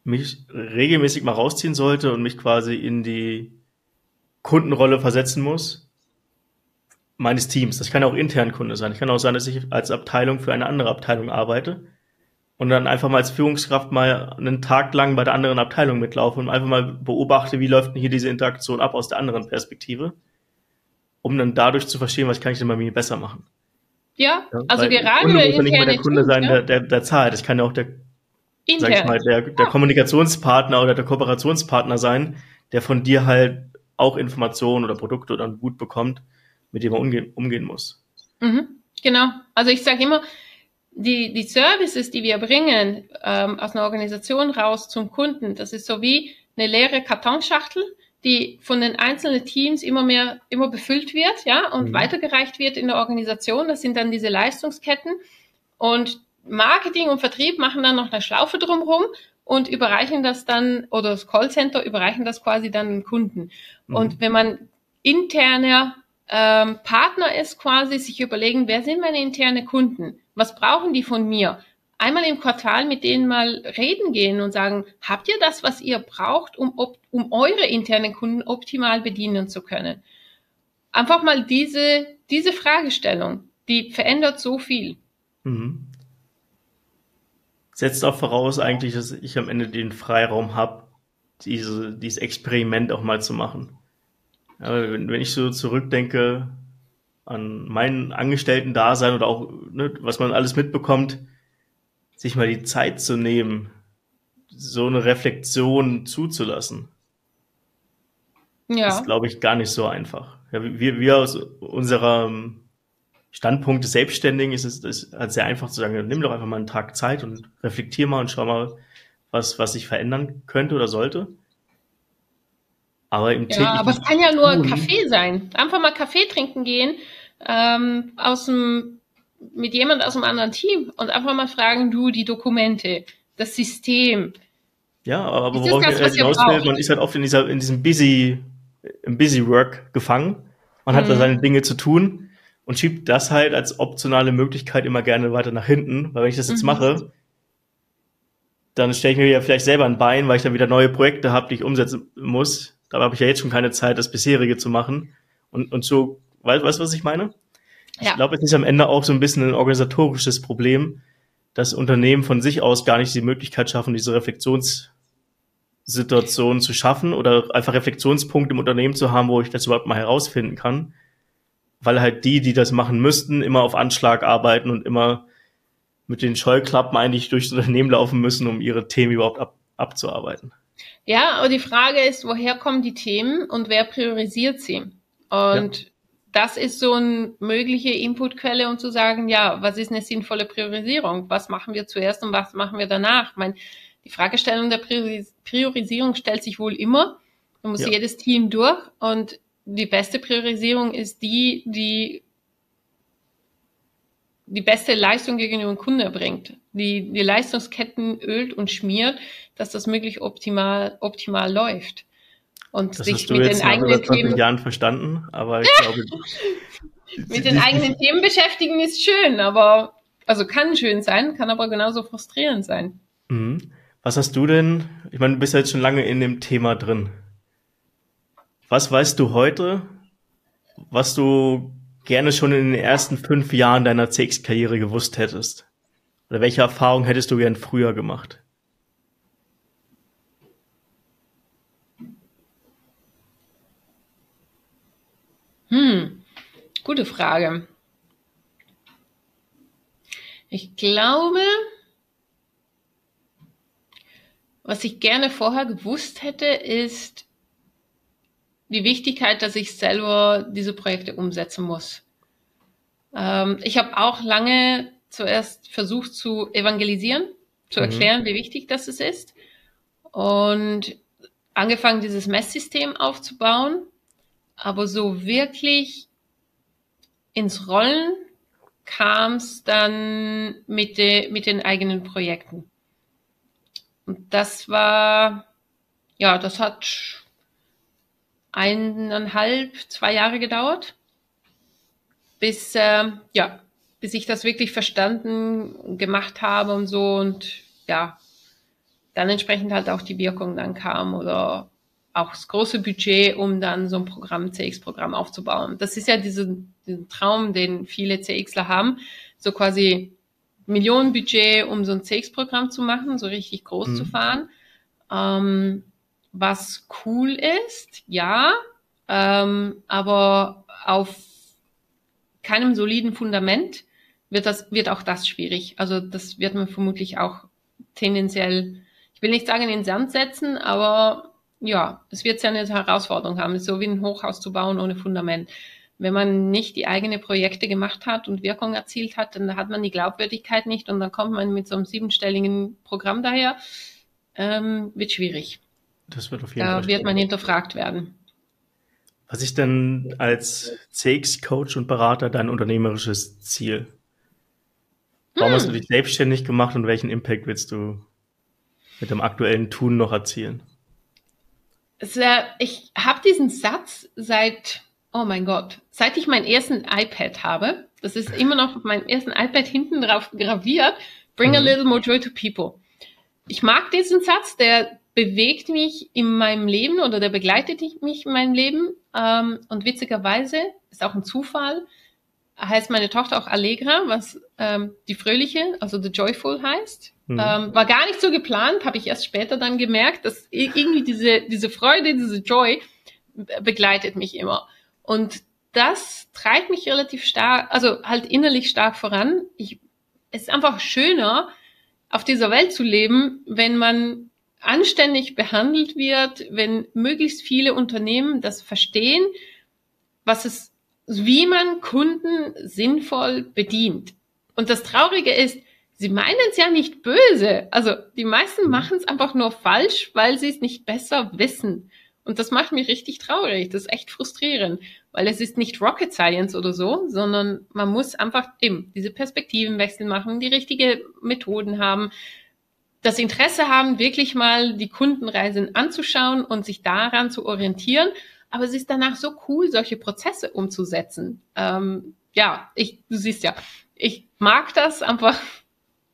mich regelmäßig mal rausziehen sollte und mich quasi in die Kundenrolle versetzen muss meines Teams. Das kann auch intern Kunde sein. Ich kann auch sein, dass ich als Abteilung für eine andere Abteilung arbeite und dann einfach mal als Führungskraft mal einen Tag lang bei der anderen Abteilung mitlaufe und einfach mal beobachte, wie läuft denn hier diese Interaktion ab aus der anderen Perspektive, um dann dadurch zu verstehen, was kann ich denn bei mir besser machen. Ja, also Weil gerade Kunde muss ja nicht mal der Kunde sein, der, der, der zahlt. Das kann ja auch der, sag ich mal, der, der. Kommunikationspartner oder der Kooperationspartner sein, der von dir halt auch Informationen oder Produkte oder ein Gut bekommt, mit dem man umgehen, umgehen muss. Mhm, genau. Also ich sage immer, die, die Services, die wir bringen ähm, aus einer Organisation raus zum Kunden, das ist so wie eine leere Kartonschachtel, die von den einzelnen Teams immer mehr, immer befüllt wird, ja, und mhm. weitergereicht wird in der Organisation. Das sind dann diese Leistungsketten. Und Marketing und Vertrieb machen dann noch eine Schlaufe drumherum und überreichen das dann, oder das Callcenter überreichen das quasi dann den Kunden. Mhm. Und wenn man interner ähm, Partner ist, quasi sich überlegen, wer sind meine interne Kunden? Was brauchen die von mir? Einmal im Quartal mit denen mal reden gehen und sagen, habt ihr das, was ihr braucht, um, um eure internen Kunden optimal bedienen zu können? Einfach mal diese, diese Fragestellung, die verändert so viel. Mhm. Setzt auch voraus eigentlich, dass ich am Ende den Freiraum habe, diese, dieses Experiment auch mal zu machen. Aber wenn, wenn ich so zurückdenke, an meinen Angestellten-Dasein oder auch, ne, was man alles mitbekommt, sich mal die Zeit zu nehmen, so eine Reflexion zuzulassen. Ja. Ist, glaube ich, gar nicht so einfach. Ja, wir, wir aus unserem Standpunkt des Selbstständigen ist es ist halt sehr einfach zu sagen, nimm doch einfach mal einen Tag Zeit und reflektier mal und schau mal, was, was sich verändern könnte oder sollte. Aber im Ja, aber es kann ja nur tun, Kaffee sein. Einfach mal Kaffee trinken gehen ähm, aus dem, mit jemand aus einem anderen Team und einfach mal fragen, du, die Dokumente, das System. Ja, aber worauf das, ich hinaus will, man ist halt oft in, dieser, in diesem busy, im busy Work gefangen. Man mhm. hat da mhm. seine Dinge zu tun und schiebt das halt als optionale Möglichkeit immer gerne weiter nach hinten, weil wenn ich das jetzt mhm. mache, dann stelle ich mir ja vielleicht selber ein Bein, weil ich dann wieder neue Projekte habe, die ich umsetzen muss. Da habe ich ja jetzt schon keine Zeit, das bisherige zu machen. Und, und so Weißt du, was ich meine? Ja. Ich glaube, es ist am Ende auch so ein bisschen ein organisatorisches Problem, dass Unternehmen von sich aus gar nicht die Möglichkeit schaffen, diese Reflexionssituation zu schaffen oder einfach Reflexionspunkte im Unternehmen zu haben, wo ich das überhaupt mal herausfinden kann. Weil halt die, die das machen müssten, immer auf Anschlag arbeiten und immer mit den Scheuklappen eigentlich durchs Unternehmen laufen müssen, um ihre Themen überhaupt ab, abzuarbeiten. Ja, aber die Frage ist, woher kommen die Themen und wer priorisiert sie? Und ja das ist so eine mögliche Inputquelle, um zu sagen, ja, was ist eine sinnvolle Priorisierung? Was machen wir zuerst und was machen wir danach? Ich meine, die Fragestellung der Priorisierung stellt sich wohl immer. Da muss ja. jedes Team durch und die beste Priorisierung ist die, die die beste Leistung gegenüber dem Kunden erbringt, die die Leistungsketten ölt und schmiert, dass das möglich optimal, optimal läuft. Und das sich hast du mit jetzt den eigenen Themen Jahren verstanden, aber ich glaube mit den eigenen Themen beschäftigen ist schön, aber also kann schön sein, kann aber genauso frustrierend sein. Mhm. Was hast du denn? Ich meine, du bist ja jetzt schon lange in dem Thema drin. Was weißt du heute, was du gerne schon in den ersten fünf Jahren deiner CX-Karriere gewusst hättest? Oder welche Erfahrung hättest du gern früher gemacht? Hm, gute Frage. Ich glaube, was ich gerne vorher gewusst hätte, ist die Wichtigkeit, dass ich selber diese Projekte umsetzen muss. Ähm, ich habe auch lange zuerst versucht zu evangelisieren, zu mhm. erklären, mhm. wie wichtig das ist und angefangen, dieses Messsystem aufzubauen aber so wirklich ins Rollen kam es dann mit, de, mit den eigenen Projekten. Und das war, ja, das hat eineinhalb, zwei Jahre gedauert, bis, äh, ja, bis ich das wirklich verstanden gemacht habe und so und ja, dann entsprechend halt auch die Wirkung dann kam oder auch das große Budget, um dann so ein Programm, CX-Programm aufzubauen. Das ist ja diese, diesen Traum, den viele CXler haben, so quasi Millionenbudget, um so ein CX-Programm zu machen, so richtig groß mhm. zu fahren. Ähm, was cool ist, ja, ähm, aber auf keinem soliden Fundament wird das, wird auch das schwierig. Also das wird man vermutlich auch tendenziell, ich will nicht sagen in den Sand setzen, aber ja, es wird ja eine Herausforderung haben, so wie ein Hochhaus zu bauen ohne Fundament. Wenn man nicht die eigenen Projekte gemacht hat und Wirkung erzielt hat, dann hat man die Glaubwürdigkeit nicht und dann kommt man mit so einem siebenstelligen Programm daher, ähm, wird schwierig. Das wird auf jeden da Fall. Da wird man hinterfragt werden. Was ist denn als CX-Coach und Berater dein unternehmerisches Ziel? Warum hm. hast du dich selbstständig gemacht und welchen Impact willst du mit dem aktuellen Tun noch erzielen? Ich habe diesen Satz seit, oh mein Gott, seit ich meinen ersten iPad habe. Das ist immer noch auf meinem ersten iPad hinten drauf graviert. Bring a mhm. little more joy to people. Ich mag diesen Satz, der bewegt mich in meinem Leben oder der begleitet mich in meinem Leben. Ähm, und witzigerweise ist auch ein Zufall, heißt meine Tochter auch Allegra, was ähm, die Fröhliche, also the Joyful heißt. Mhm. Ähm, war gar nicht so geplant, habe ich erst später dann gemerkt, dass irgendwie diese, diese Freude, diese Joy begleitet mich immer. Und das treibt mich relativ stark, also halt innerlich stark voran. Ich, es ist einfach schöner, auf dieser Welt zu leben, wenn man anständig behandelt wird, wenn möglichst viele Unternehmen das verstehen, was es wie man Kunden sinnvoll bedient. Und das Traurige ist, sie meinen es ja nicht böse. Also die meisten mhm. machen es einfach nur falsch, weil sie es nicht besser wissen. Und das macht mich richtig traurig. Das ist echt frustrierend, weil es ist nicht Rocket Science oder so, sondern man muss einfach eben diese Perspektivenwechsel machen, die richtige Methoden haben, das Interesse haben, wirklich mal die Kundenreisen anzuschauen und sich daran zu orientieren aber es ist danach so cool, solche Prozesse umzusetzen. Ähm, ja, ich, du siehst ja, ich mag das einfach.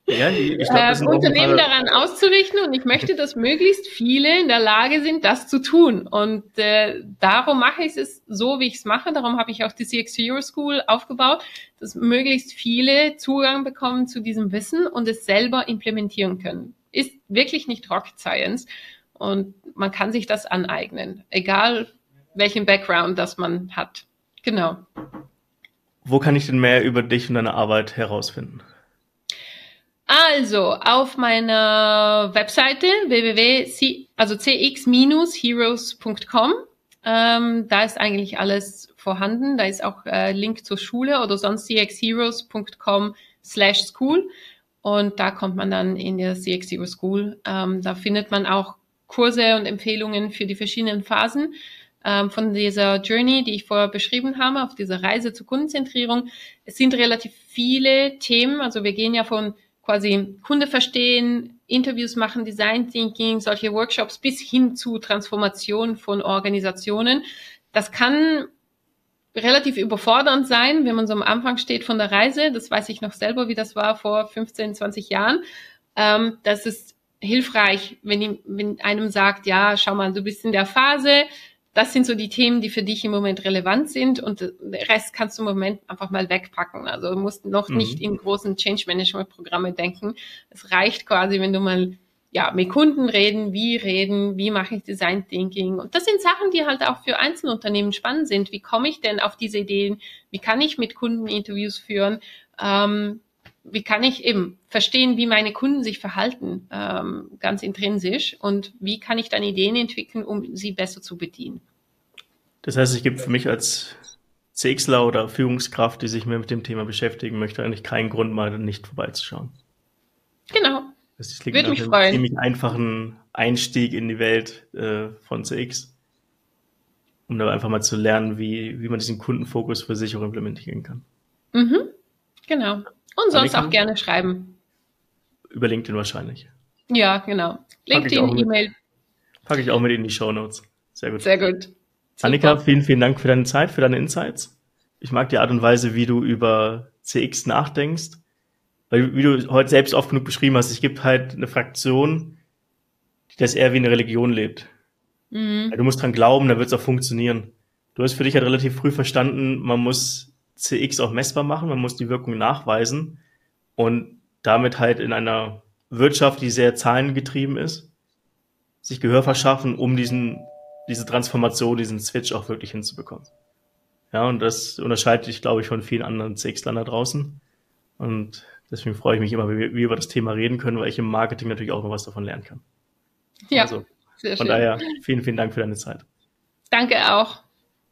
Ja, ich glaub, das äh, Unternehmen daran auszurichten und ich möchte, dass möglichst viele in der Lage sind, das zu tun. Und äh, darum mache ich es so, wie ich es mache. Darum habe ich auch die CX Hero School aufgebaut, dass möglichst viele Zugang bekommen zu diesem Wissen und es selber implementieren können. Ist wirklich nicht Rocket Science und man kann sich das aneignen, egal welchen Background das man hat. Genau. Wo kann ich denn mehr über dich und deine Arbeit herausfinden? Also auf meiner Webseite www, also cx-heroes.com. Ähm, da ist eigentlich alles vorhanden. Da ist auch äh, Link zur Schule oder sonst cxheroes.com slash school. Und da kommt man dann in der CX Hero School. Ähm, da findet man auch Kurse und Empfehlungen für die verschiedenen Phasen ähm, von dieser Journey, die ich vorher beschrieben habe, auf dieser Reise zur Kundenzentrierung. Es sind relativ viele Themen. Also wir gehen ja von quasi Kunde verstehen, Interviews machen, Design Thinking, solche Workshops bis hin zu Transformation von Organisationen. Das kann relativ überfordernd sein, wenn man so am Anfang steht von der Reise. Das weiß ich noch selber, wie das war vor 15, 20 Jahren. Ähm, das ist hilfreich, wenn, wenn einem sagt, ja, schau mal, du bist in der Phase, das sind so die Themen, die für dich im Moment relevant sind und den Rest kannst du im Moment einfach mal wegpacken. Also du musst noch mhm. nicht in großen Change Management Programme denken. Es reicht quasi, wenn du mal ja, mit Kunden reden, wie reden, wie mache ich Design Thinking. Und das sind Sachen, die halt auch für Einzelunternehmen spannend sind. Wie komme ich denn auf diese Ideen? Wie kann ich mit Kunden Interviews führen? Ähm, wie kann ich eben verstehen, wie meine Kunden sich verhalten, ähm, ganz intrinsisch und wie kann ich dann Ideen entwickeln, um sie besser zu bedienen. Das heißt, es gibt für mich als CXler oder Führungskraft, die sich mehr mit dem Thema beschäftigen möchte, eigentlich keinen Grund, mal nicht vorbeizuschauen. Das liegt Würde mich freuen. einem ziemlich einfachen Einstieg in die Welt äh, von CX, um da einfach mal zu lernen, wie, wie man diesen Kundenfokus für sich auch implementieren kann. Mhm. Genau. Und sonst auch gerne schreiben. Über LinkedIn wahrscheinlich. Ja, genau. LinkedIn, E-Mail. Packe ich auch mit in die Show Notes. Sehr gut. Sehr gut. Super. Annika, vielen, vielen Dank für deine Zeit, für deine Insights. ich mag die Art und Weise, wie du über CX nachdenkst. Weil, wie du heute selbst oft genug beschrieben hast, es gibt halt eine Fraktion, die das eher wie eine Religion lebt. Mhm. Du musst dran glauben, dann wird es auch funktionieren. Du hast für dich halt relativ früh verstanden, man muss CX auch messbar machen, man muss die Wirkung nachweisen und damit halt in einer Wirtschaft, die sehr zahlengetrieben ist, sich Gehör verschaffen, um diesen, diese Transformation, diesen Switch auch wirklich hinzubekommen. Ja, und das unterscheidet dich, glaube ich, von vielen anderen CX-Lern da draußen. Und deswegen freue ich mich immer, wie wir, wie wir über das Thema reden können, weil ich im Marketing natürlich auch noch was davon lernen kann. Ja. Also, von schön. daher vielen, vielen Dank für deine Zeit. Danke auch.